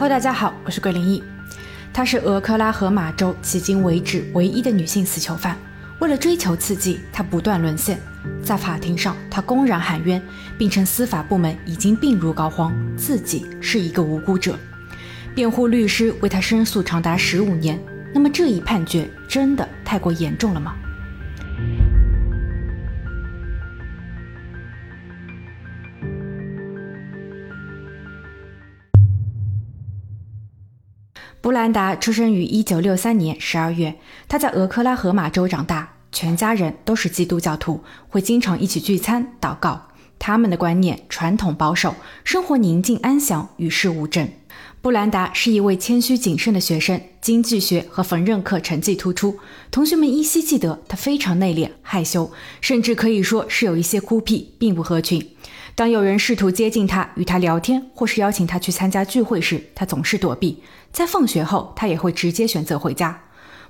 Hello，大家好，我是桂林异。她是俄克拉荷马州迄今为止唯一的女性死囚犯。为了追求刺激，她不断沦陷。在法庭上，她公然喊冤，并称司法部门已经病入膏肓，自己是一个无辜者。辩护律师为她申诉长达十五年。那么这一判决真的太过严重了吗？布兰达出生于一九六三年十二月，他在俄克拉荷马州长大，全家人都是基督教徒，会经常一起聚餐祷告。他们的观念传统保守，生活宁静安详，与世无争。布兰达是一位谦虚谨慎的学生，经济学和缝纫课成绩突出。同学们依稀记得他非常内敛害羞，甚至可以说是有一些孤僻，并不合群。当有人试图接近他，与他聊天，或是邀请他去参加聚会时，他总是躲避。在放学后，他也会直接选择回家。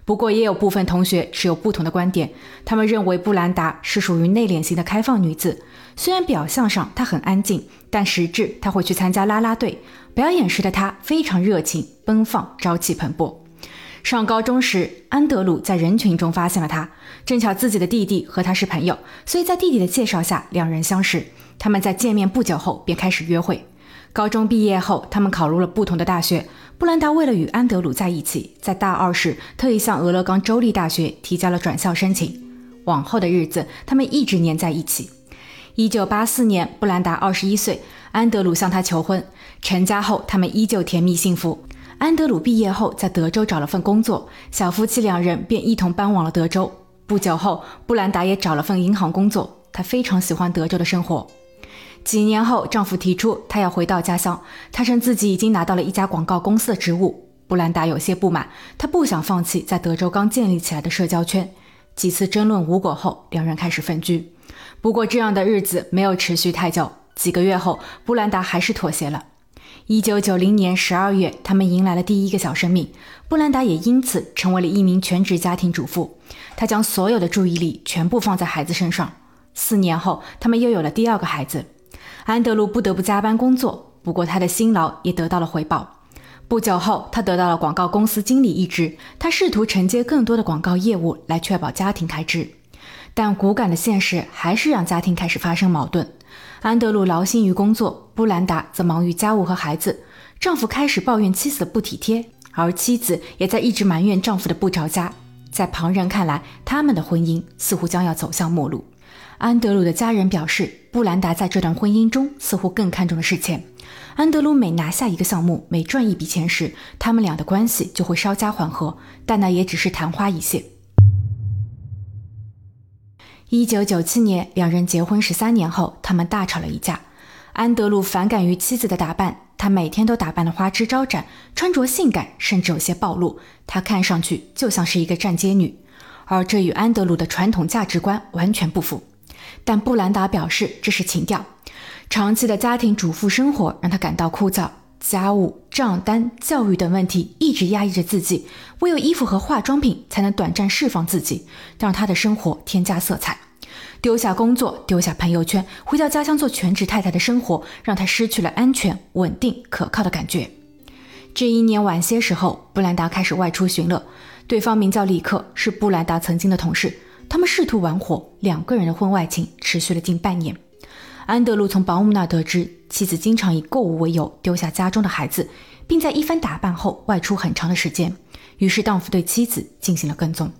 不过，也有部分同学持有不同的观点，他们认为布兰达是属于内敛型的开放女子。虽然表象上她很安静，但实质她会去参加啦啦队表演时的她非常热情奔放，朝气蓬勃。上高中时，安德鲁在人群中发现了她，正巧自己的弟弟和她是朋友，所以在弟弟的介绍下，两人相识。他们在见面不久后便开始约会。高中毕业后，他们考入了不同的大学。布兰达为了与安德鲁在一起，在大二时特意向俄勒冈州立大学提交了转校申请。往后的日子，他们一直黏在一起。一九八四年，布兰达二十一岁，安德鲁向她求婚。成家后，他们依旧甜蜜幸福。安德鲁毕业后在德州找了份工作，小夫妻两人便一同搬往了德州。不久后，布兰达也找了份银行工作，她非常喜欢德州的生活。几年后，丈夫提出她要回到家乡。她称自己已经拿到了一家广告公司的职务。布兰达有些不满，她不想放弃在德州刚建立起来的社交圈。几次争论无果后，两人开始分居。不过，这样的日子没有持续太久。几个月后，布兰达还是妥协了。一九九零年十二月，他们迎来了第一个小生命。布兰达也因此成为了一名全职家庭主妇。她将所有的注意力全部放在孩子身上。四年后，他们又有了第二个孩子。安德鲁不得不加班工作，不过他的辛劳也得到了回报。不久后，他得到了广告公司经理一职，他试图承接更多的广告业务来确保家庭开支。但骨感的现实还是让家庭开始发生矛盾。安德鲁劳心于工作，布兰达则忙于家务和孩子。丈夫开始抱怨妻子的不体贴，而妻子也在一直埋怨丈夫的不着家。在旁人看来，他们的婚姻似乎将要走向末路。安德鲁的家人表示，布兰达在这段婚姻中似乎更看重的是钱。安德鲁每拿下一个项目，每赚一笔钱时，他们俩的关系就会稍加缓和，但那也只是昙花一现。一九九七年，两人结婚十三年后，他们大吵了一架。安德鲁反感于妻子的打扮，他每天都打扮得花枝招展，穿着性感，甚至有些暴露，他看上去就像是一个站街女，而这与安德鲁的传统价值观完全不符。但布兰达表示这是情调，长期的家庭主妇生活让她感到枯燥，家务、账单、教育等问题一直压抑着自己，唯有衣服和化妆品才能短暂释放自己，让她的生活添加色彩。丢下工作，丢下朋友圈，回到家乡做全职太太的生活，让她失去了安全、稳定、可靠的感觉。这一年晚些时候，布兰达开始外出寻乐，对方名叫里克，是布兰达曾经的同事。他们试图玩火，两个人的婚外情持续了近半年。安德鲁从保姆那得知，妻子经常以购物为由丢下家中的孩子，并在一番打扮后外出很长的时间。于是丈夫对妻子进行了跟踪。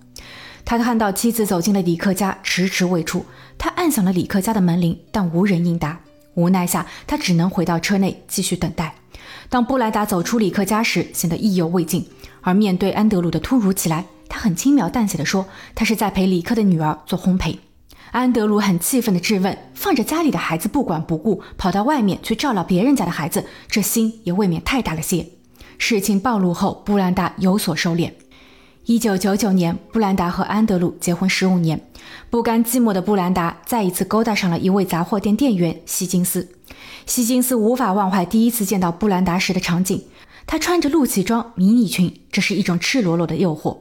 他看到妻子走进了李克家，迟迟未出。他按响了李克家的门铃，但无人应答。无奈下，他只能回到车内继续等待。当布莱达走出李克家时，显得意犹未尽。而面对安德鲁的突如其来，他很轻描淡写的说：“他是在陪李克的女儿做烘焙。”安德鲁很气愤的质问：“放着家里的孩子不管不顾，跑到外面去照料别人家的孩子，这心也未免太大了些。”事情暴露后，布兰达有所收敛。一九九九年，布兰达和安德鲁结婚十五年。不甘寂寞的布兰达再一次勾搭上了一位杂货店店员希金斯。希金斯无法忘怀第一次见到布兰达时的场景。她穿着露脐装、迷你裙，这是一种赤裸裸的诱惑。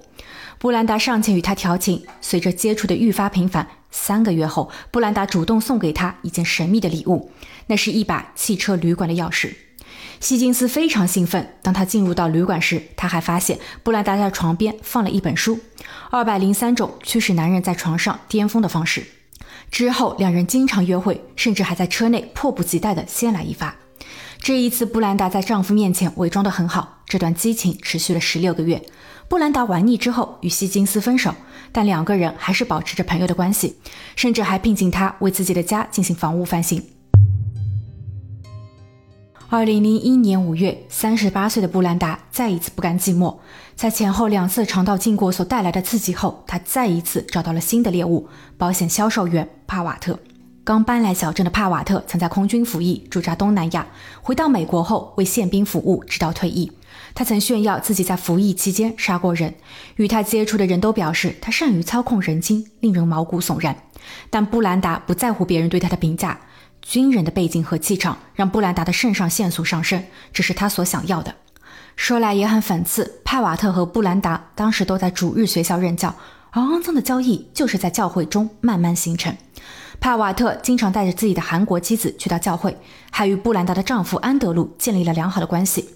布兰达上前与他调情，随着接触的愈发频繁，三个月后，布兰达主动送给他一件神秘的礼物，那是一把汽车旅馆的钥匙。希金斯非常兴奋。当他进入到旅馆时，他还发现布兰达在床边放了一本书，《二百零三种驱使男人在床上巅峰的方式》。之后，两人经常约会，甚至还在车内迫不及待地先来一发。这一次，布兰达在丈夫面前伪装得很好。这段激情持续了十六个月。布兰达玩腻之后与希金斯分手，但两个人还是保持着朋友的关系，甚至还聘请他为自己的家进行房屋翻新。二零零一年五月，三十八岁的布兰达再一次不甘寂寞，在前后两次肠道禁果所带来的刺激后，他再一次找到了新的猎物——保险销售员帕瓦特。刚搬来小镇的帕瓦特曾在空军服役，驻扎东南亚。回到美国后，为宪兵服务，直到退役。他曾炫耀自己在服役期间杀过人，与他接触的人都表示他善于操控人心，令人毛骨悚然。但布兰达不在乎别人对他的评价，军人的背景和气场让布兰达的肾上腺素上升，这是他所想要的。说来也很讽刺，帕瓦特和布兰达当时都在主日学校任教，而肮脏的交易就是在教会中慢慢形成。帕瓦特经常带着自己的韩国妻子去到教会，还与布兰达的丈夫安德鲁建立了良好的关系。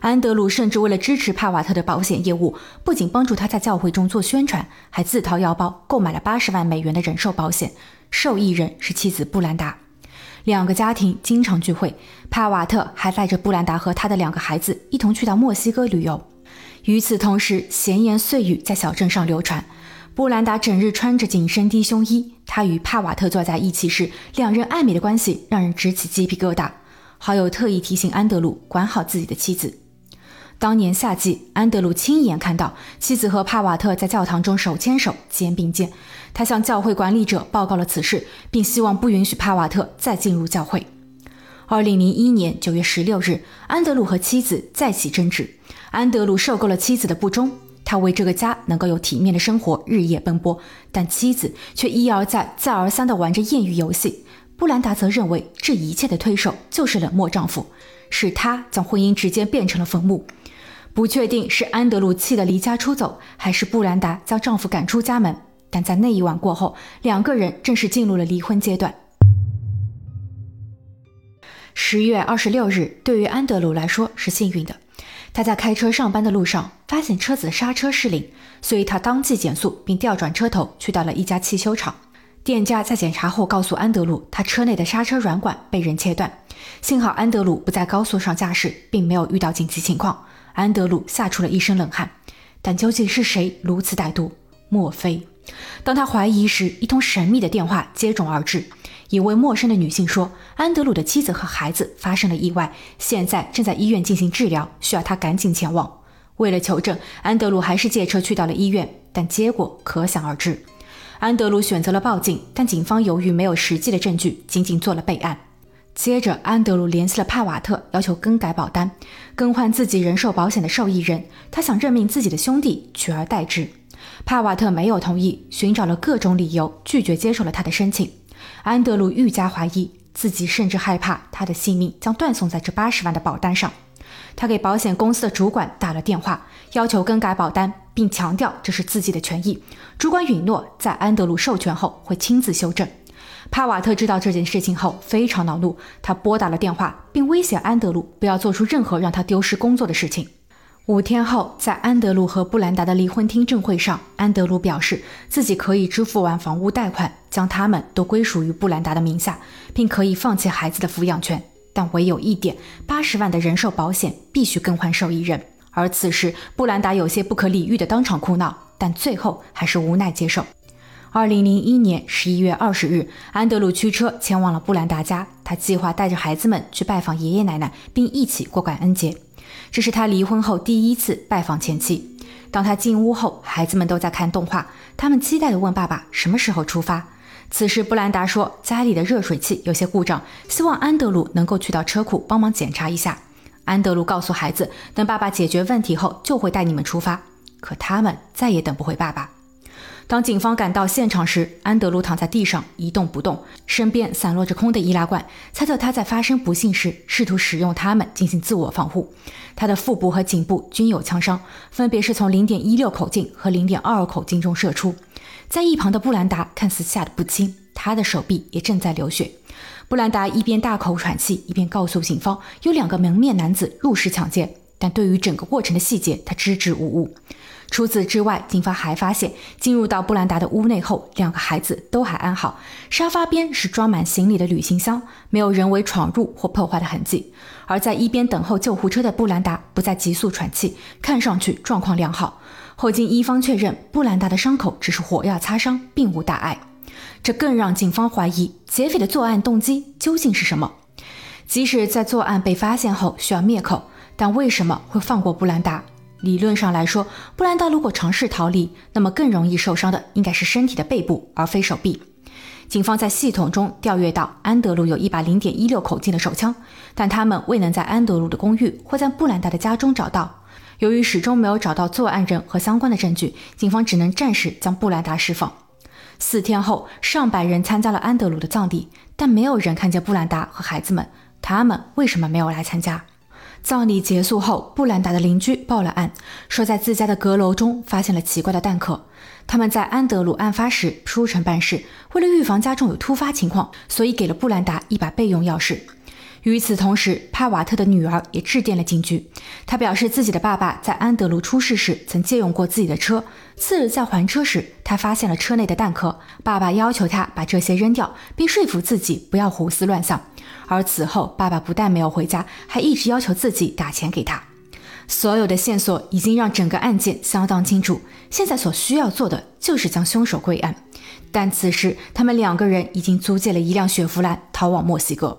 安德鲁甚至为了支持帕瓦特的保险业务，不仅帮助他在教会中做宣传，还自掏腰包购买了八十万美元的人寿保险。受益人是妻子布兰达。两个家庭经常聚会，帕瓦特还带着布兰达和他的两个孩子一同去到墨西哥旅游。与此同时，闲言碎语在小镇上流传。布兰达整日穿着紧身低胸衣，他与帕瓦特坐在一起时，两人暧昧的关系让人直起鸡皮疙瘩。好友特意提醒安德鲁管好自己的妻子。当年夏季，安德鲁亲眼看到妻子和帕瓦特在教堂中手牵手、肩并肩。他向教会管理者报告了此事，并希望不允许帕瓦特再进入教会。二零零一年九月十六日，安德鲁和妻子再起争执，安德鲁受够了妻子的不忠。他为这个家能够有体面的生活日夜奔波，但妻子却一而再、再而三地玩着艳遇游戏。布兰达则认为这一切的推手就是冷漠丈夫，是他将婚姻直接变成了坟墓。不确定是安德鲁气得离家出走，还是布兰达将丈夫赶出家门。但在那一晚过后，两个人正式进入了离婚阶段。十月二十六日，对于安德鲁来说是幸运的。他在开车上班的路上，发现车子刹车失灵，所以他当即减速，并调转车头去到了一家汽修厂。店家在检查后告诉安德鲁，他车内的刹车软管被人切断。幸好安德鲁不在高速上驾驶，并没有遇到紧急情况。安德鲁吓出了一身冷汗。但究竟是谁如此歹毒？莫非？当他怀疑时，一通神秘的电话接踵而至。一位陌生的女性说：“安德鲁的妻子和孩子发生了意外，现在正在医院进行治疗，需要他赶紧前往。”为了求证，安德鲁还是借车去到了医院，但结果可想而知。安德鲁选择了报警，但警方由于没有实际的证据，仅仅做了备案。接着，安德鲁联系了帕瓦特，要求更改保单，更换自己人寿保险的受益人。他想任命自己的兄弟取而代之。帕瓦特没有同意，寻找了各种理由，拒绝接受了他的申请。安德鲁愈加怀疑自己，甚至害怕他的性命将断送在这八十万的保单上。他给保险公司的主管打了电话，要求更改保单，并强调这是自己的权益。主管允诺在安德鲁授权后会亲自修正。帕瓦特知道这件事情后非常恼怒，他拨打了电话，并威胁安德鲁不要做出任何让他丢失工作的事情。五天后，在安德鲁和布兰达的离婚听证会上，安德鲁表示自己可以支付完房屋贷款，将他们都归属于布兰达的名下，并可以放弃孩子的抚养权。但唯有一点，八十万的人寿保险必须更换受益人。而此时，布兰达有些不可理喻的当场哭闹，但最后还是无奈接受。二零零一年十一月二十日，安德鲁驱车前往了布兰达家，他计划带着孩子们去拜访爷爷奶奶，并一起过感恩节。这是他离婚后第一次拜访前妻。当他进屋后，孩子们都在看动画，他们期待地问爸爸什么时候出发。此时，布兰达说家里的热水器有些故障，希望安德鲁能够去到车库帮忙检查一下。安德鲁告诉孩子，等爸爸解决问题后就会带你们出发。可他们再也等不回爸爸。当警方赶到现场时，安德鲁躺在地上一动不动，身边散落着空的易拉罐，猜测他在发生不幸时试图使用它们进行自我防护。他的腹部和颈部均有枪伤，分别是从零点一六口径和零点二口径中射出。在一旁的布兰达看似吓得不轻，他的手臂也正在流血。布兰达一边大口喘气，一边告诉警方有两个蒙面男子入室抢劫，但对于整个过程的细节，他支支吾吾。除此之外，警方还发现，进入到布兰达的屋内后，两个孩子都还安好。沙发边是装满行李的旅行箱，没有人为闯入或破坏的痕迹。而在一边等候救护车的布兰达不再急速喘气，看上去状况良好。后经医方确认，布兰达的伤口只是火药擦伤，并无大碍。这更让警方怀疑劫匪的作案动机究竟是什么。即使在作案被发现后需要灭口，但为什么会放过布兰达？理论上来说，布兰达如果尝试逃离，那么更容易受伤的应该是身体的背部，而非手臂。警方在系统中调阅到，安德鲁有一把零点一六口径的手枪，但他们未能在安德鲁的公寓或在布兰达的家中找到。由于始终没有找到作案人和相关的证据，警方只能暂时将布兰达释放。四天后，上百人参加了安德鲁的葬礼，但没有人看见布兰达和孩子们。他们为什么没有来参加？葬礼结束后，布兰达的邻居报了案，说在自家的阁楼中发现了奇怪的弹壳。他们在安德鲁案发时出城办事，为了预防家中有突发情况，所以给了布兰达一把备用钥匙。与此同时，帕瓦特的女儿也致电了警局。她表示，自己的爸爸在安德鲁出事时曾借用过自己的车。次日在还车时，他发现了车内的弹壳。爸爸要求他把这些扔掉，并说服自己不要胡思乱想。而此后，爸爸不但没有回家，还一直要求自己打钱给他。所有的线索已经让整个案件相当清楚。现在所需要做的就是将凶手归案。但此时，他们两个人已经租借了一辆雪佛兰，逃往墨西哥。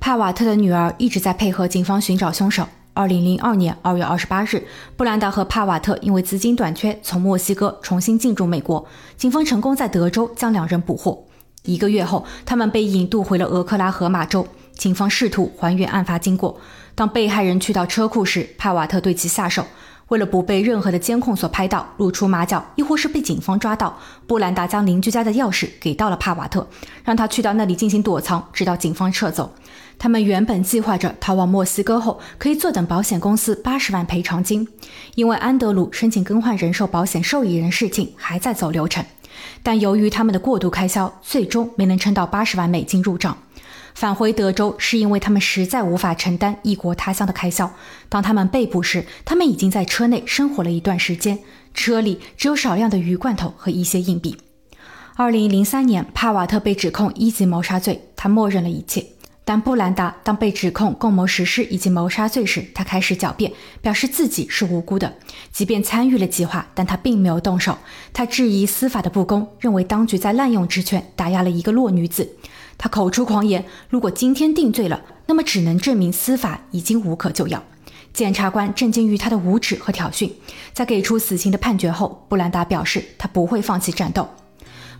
帕瓦特的女儿一直在配合警方寻找凶手。二零零二年二月二十八日，布兰达和帕瓦特因为资金短缺，从墨西哥重新进入美国。警方成功在德州将两人捕获。一个月后，他们被引渡回了俄克拉荷马州。警方试图还原案发经过。当被害人去到车库时，帕瓦特对其下手。为了不被任何的监控所拍到、露出马脚，亦或是被警方抓到，布兰达将邻居家的钥匙给到了帕瓦特，让他去到那里进行躲藏，直到警方撤走。他们原本计划着逃往墨西哥后，可以坐等保险公司八十万赔偿金，因为安德鲁申请更换人寿保险受益人事情还在走流程。但由于他们的过度开销，最终没能撑到八十万美金入账。返回德州是因为他们实在无法承担异国他乡的开销。当他们被捕时，他们已经在车内生活了一段时间，车里只有少量的鱼罐头和一些硬币。二零零三年，帕瓦特被指控一级谋杀罪，他默认了一切。但布兰达当被指控共谋实施以及谋杀罪时，他开始狡辩，表示自己是无辜的。即便参与了计划，但他并没有动手。他质疑司法的不公，认为当局在滥用职权，打压了一个弱女子。他口出狂言，如果今天定罪了，那么只能证明司法已经无可救药。检察官震惊于他的无耻和挑衅。在给出死刑的判决后，布兰达表示他不会放弃战斗。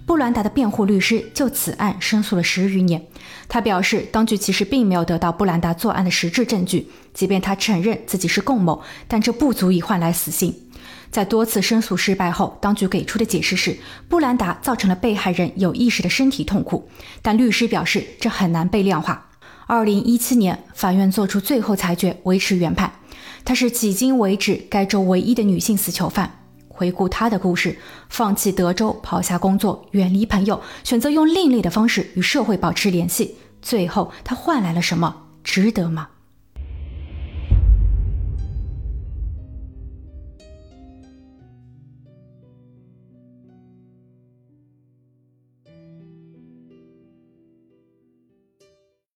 布兰达的辩护律师就此案申诉了十余年。他表示，当局其实并没有得到布兰达作案的实质证据，即便他承认自己是共谋，但这不足以换来死刑。在多次申诉失败后，当局给出的解释是布兰达造成了被害人有意识的身体痛苦，但律师表示这很难被量化。二零一七年，法院作出最后裁决，维持原判。她是迄今为止该州唯一的女性死囚犯。回顾他的故事，放弃德州，抛下工作，远离朋友，选择用另类的方式与社会保持联系。最后，他换来了什么？值得吗？